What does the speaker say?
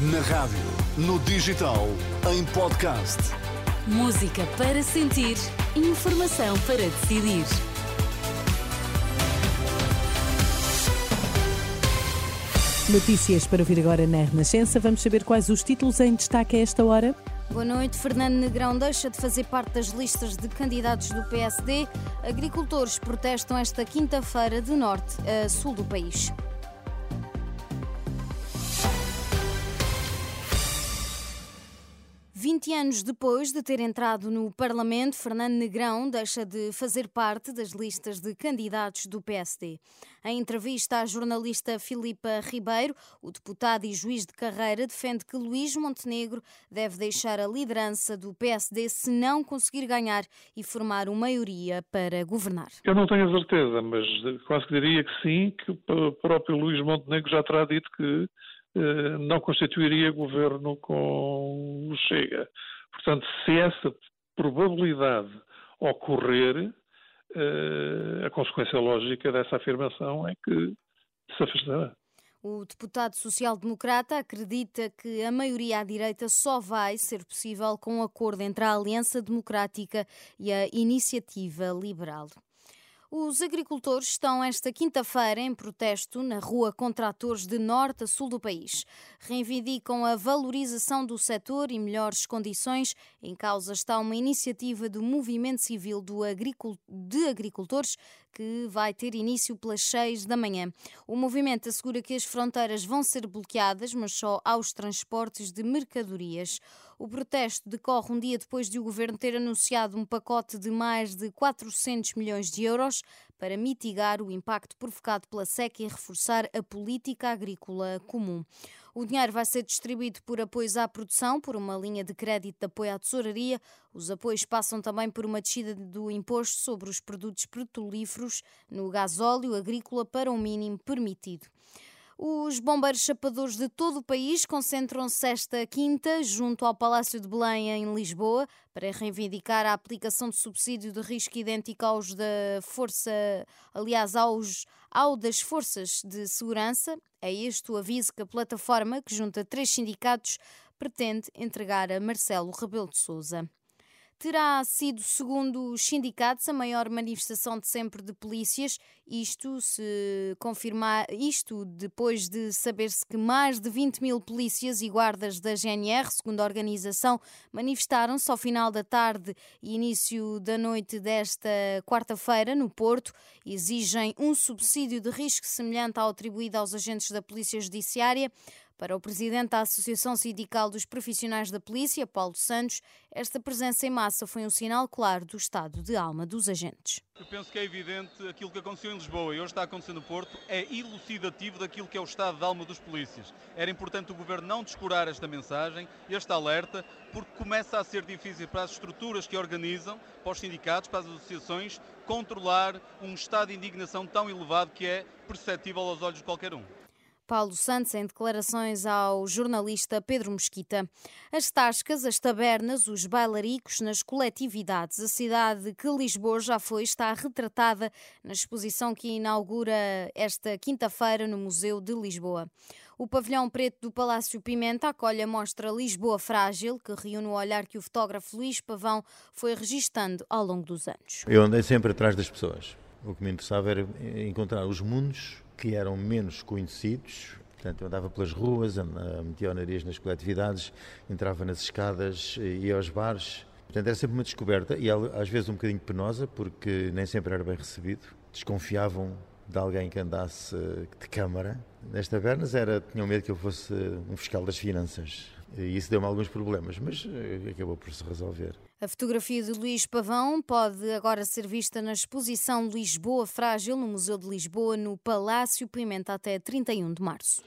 Na rádio, no digital, em podcast. Música para sentir, informação para decidir. Notícias para ouvir agora na Renascença. Vamos saber quais os títulos em destaque a esta hora. Boa noite. Fernando Negrão deixa de fazer parte das listas de candidatos do PSD. Agricultores protestam esta quinta-feira de norte a sul do país. 20 anos depois de ter entrado no Parlamento, Fernando Negrão deixa de fazer parte das listas de candidatos do PSD. Em entrevista à jornalista Filipa Ribeiro, o deputado e juiz de carreira defende que Luís Montenegro deve deixar a liderança do PSD se não conseguir ganhar e formar uma maioria para governar. Eu não tenho a certeza, mas quase que diria que sim, que o próprio Luís Montenegro já terá dito que não constituiria governo com o Chega. Portanto, se essa probabilidade ocorrer, eh, a consequência lógica dessa afirmação é que se afastará. O deputado social-democrata acredita que a maioria à direita só vai ser possível com um acordo entre a Aliança Democrática e a Iniciativa Liberal. Os agricultores estão esta quinta-feira em protesto na rua com tratores de norte a sul do país. Reivindicam a valorização do setor e melhores condições. Em causa está uma iniciativa do Movimento Civil de Agricultores que vai ter início pelas 6 da manhã. O movimento assegura que as fronteiras vão ser bloqueadas, mas só aos transportes de mercadorias. O protesto decorre um dia depois de o governo ter anunciado um pacote de mais de 400 milhões de euros para mitigar o impacto provocado pela seca e reforçar a política agrícola comum. O dinheiro vai ser distribuído por apoios à produção, por uma linha de crédito de apoio à tesouraria. Os apoios passam também por uma descida do imposto sobre os produtos petrolíferos no gasóleo agrícola para o mínimo permitido. Os bombeiros chapadores de todo o país concentram-se esta quinta junto ao Palácio de Belém, em Lisboa, para reivindicar a aplicação de subsídio de risco idêntico aos da Força, aliás, aos, ao das Forças de Segurança. É este o aviso que a plataforma, que junta três sindicatos, pretende entregar a Marcelo Rebelo de Souza terá sido, segundo os sindicatos, a maior manifestação de sempre de polícias. Isto se confirmar, isto depois de saber-se que mais de 20 mil polícias e guardas da GNR, segundo a organização, manifestaram-se ao final da tarde e início da noite desta quarta-feira no Porto. Exigem um subsídio de risco semelhante ao atribuído aos agentes da Polícia Judiciária. Para o presidente da Associação Sindical dos Profissionais da Polícia, Paulo Santos, esta presença em massa foi um sinal claro do estado de alma dos agentes. Eu penso que é evidente aquilo que aconteceu em Lisboa e hoje está acontecendo no Porto é elucidativo daquilo que é o estado de alma dos polícias. Era importante o governo não descurar esta mensagem, este alerta, porque começa a ser difícil para as estruturas que organizam, para os sindicatos, para as associações, controlar um estado de indignação tão elevado que é perceptível aos olhos de qualquer um. Paulo Santos em declarações ao jornalista Pedro Mesquita. As tascas, as tabernas, os bailaricos nas coletividades. A cidade que Lisboa já foi está retratada na exposição que inaugura esta quinta-feira no Museu de Lisboa. O pavilhão preto do Palácio Pimenta acolhe a mostra Lisboa Frágil, que reúne o olhar que o fotógrafo Luís Pavão foi registando ao longo dos anos. Eu andei sempre atrás das pessoas. O que me interessava era encontrar os mundos que eram menos conhecidos. Portanto, eu andava pelas ruas, metia o nariz nas coletividades, entrava nas escadas, ia aos bares. Portanto, era sempre uma descoberta e às vezes um bocadinho penosa, porque nem sempre era bem recebido. Desconfiavam de alguém que andasse de câmara. Nas tabernas era, tinham medo que eu fosse um fiscal das finanças. E isso deu-me alguns problemas, mas eh, acabou por se resolver. A fotografia de Luís Pavão pode agora ser vista na exposição Lisboa Frágil no Museu de Lisboa, no Palácio Pimenta, até 31 de março.